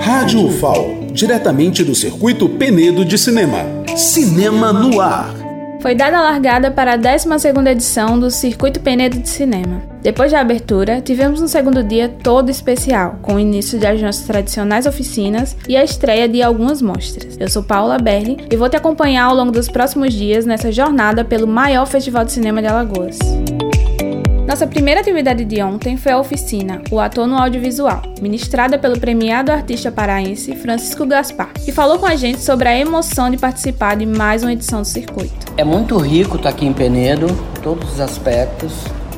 Rádio UFAO, diretamente do circuito Penedo de Cinema. Cinema no ar. Foi dada a largada para a 12ª edição do Circuito Penedo de Cinema. Depois da abertura, tivemos um segundo dia todo especial, com o início das nossas tradicionais oficinas e a estreia de algumas mostras. Eu sou Paula Berli e vou te acompanhar ao longo dos próximos dias nessa jornada pelo maior festival de cinema de Alagoas. Nossa primeira atividade de ontem foi a oficina O Ator no Audiovisual, ministrada pelo premiado artista paraense Francisco Gaspar, que falou com a gente sobre a emoção de participar de mais uma edição do circuito. É muito rico estar aqui em Penedo, todos os aspectos.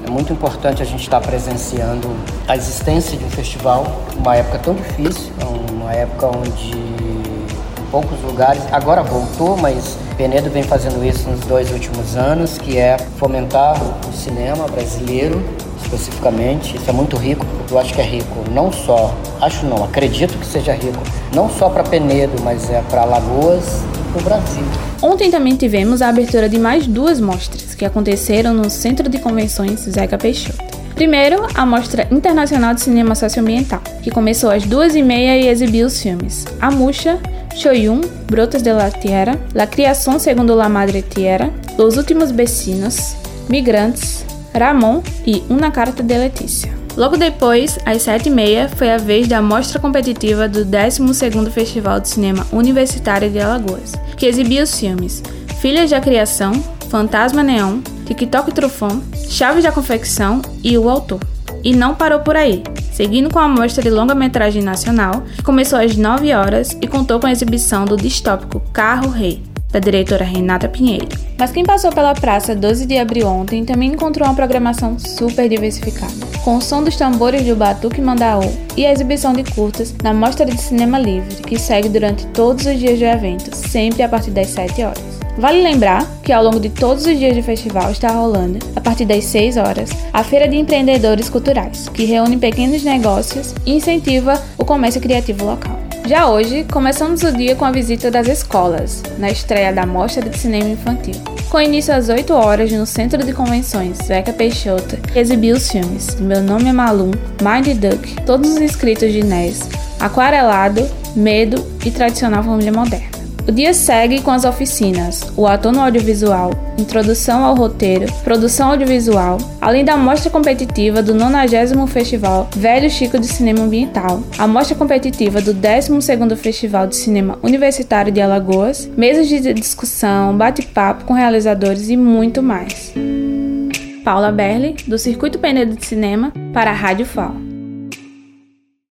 É muito importante a gente estar presenciando a existência de um festival, uma época tão difícil, uma época onde em poucos lugares, agora voltou, mas Penedo vem fazendo isso nos dois últimos anos, que é fomentar o cinema brasileiro especificamente. Isso é muito rico, eu acho que é rico não só, acho não, acredito que seja rico, não só para Penedo, mas é para Lagoas e para o Brasil. Ontem também tivemos a abertura de mais duas mostras que aconteceram no Centro de Convenções Zeca Peixoto. Primeiro, a Mostra Internacional de Cinema Socioambiental, que começou às duas e meia e exibiu os filmes A Muxa, Shoyun, Brotas de la Tierra, La Criação segundo la Madre Tierra, Los Últimos Vecinos, Migrantes, Ramon e Una Carta de Letícia. Logo depois, às 7h30, foi a vez da mostra competitiva do 12º Festival de Cinema Universitário de Alagoas, que exibia os filmes Filhas da Criação, Fantasma Neon, TikTok Trufão, Chaves da Confecção e O Autor. E não parou por aí seguindo com a mostra de longa-metragem nacional, que começou às 9 horas e contou com a exibição do distópico Carro Rei, da diretora Renata Pinheiro. Mas quem passou pela praça 12 de abril ontem também encontrou uma programação super diversificada, com o som dos tambores do Batuque Mandaú e a exibição de curtas na Mostra de Cinema Livre, que segue durante todos os dias do evento, sempre a partir das 7 horas. Vale lembrar que ao longo de todos os dias do festival está rolando, a partir das 6 horas, a Feira de Empreendedores Culturais, que reúne pequenos negócios e incentiva o comércio criativo local. Já hoje, começamos o dia com a visita das escolas, na estreia da Mostra de Cinema Infantil. Com início às 8 horas no Centro de Convenções Zeca Peixoto, exibiu os filmes Meu Nome é Malum, Mind Duck, Todos os Inscritos de Inés, Aquarelado, Medo e Tradicional Família Moderna. O dia segue com as oficinas, o ator no audiovisual, introdução ao roteiro, produção audiovisual, além da mostra competitiva do 90 Festival Velho Chico de Cinema Ambiental, a mostra competitiva do 12º Festival de Cinema Universitário de Alagoas, mesas de discussão, bate-papo com realizadores e muito mais. Paula Berli, do Circuito Penedo de Cinema, para a Rádio FAO.